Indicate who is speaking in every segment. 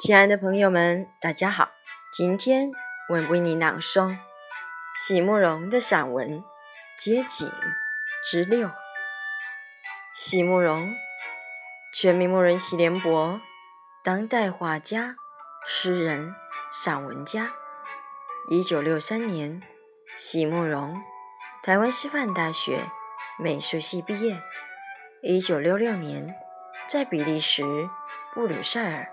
Speaker 1: 亲爱的朋友们，大家好！今天我为你朗诵席慕容的散文《街景之六》。席慕容，全名慕容席联博，当代画家、诗人、散文家。一九六三年，席慕容台湾师范大学美术系毕业。一九六六年，在比利时布鲁塞尔。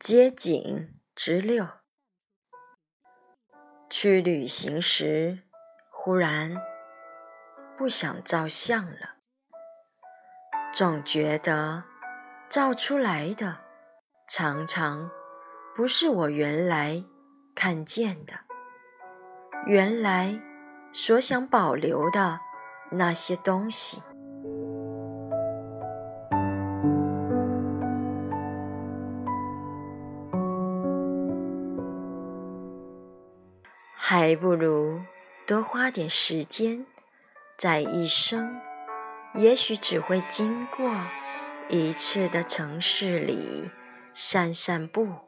Speaker 1: 街景之六。去旅行时，忽然不想照相了，总觉得照出来的常常不是我原来看见的，原来所想保留的那些东西。还不如多花点时间，在一生也许只会经过一次的城市里散散步。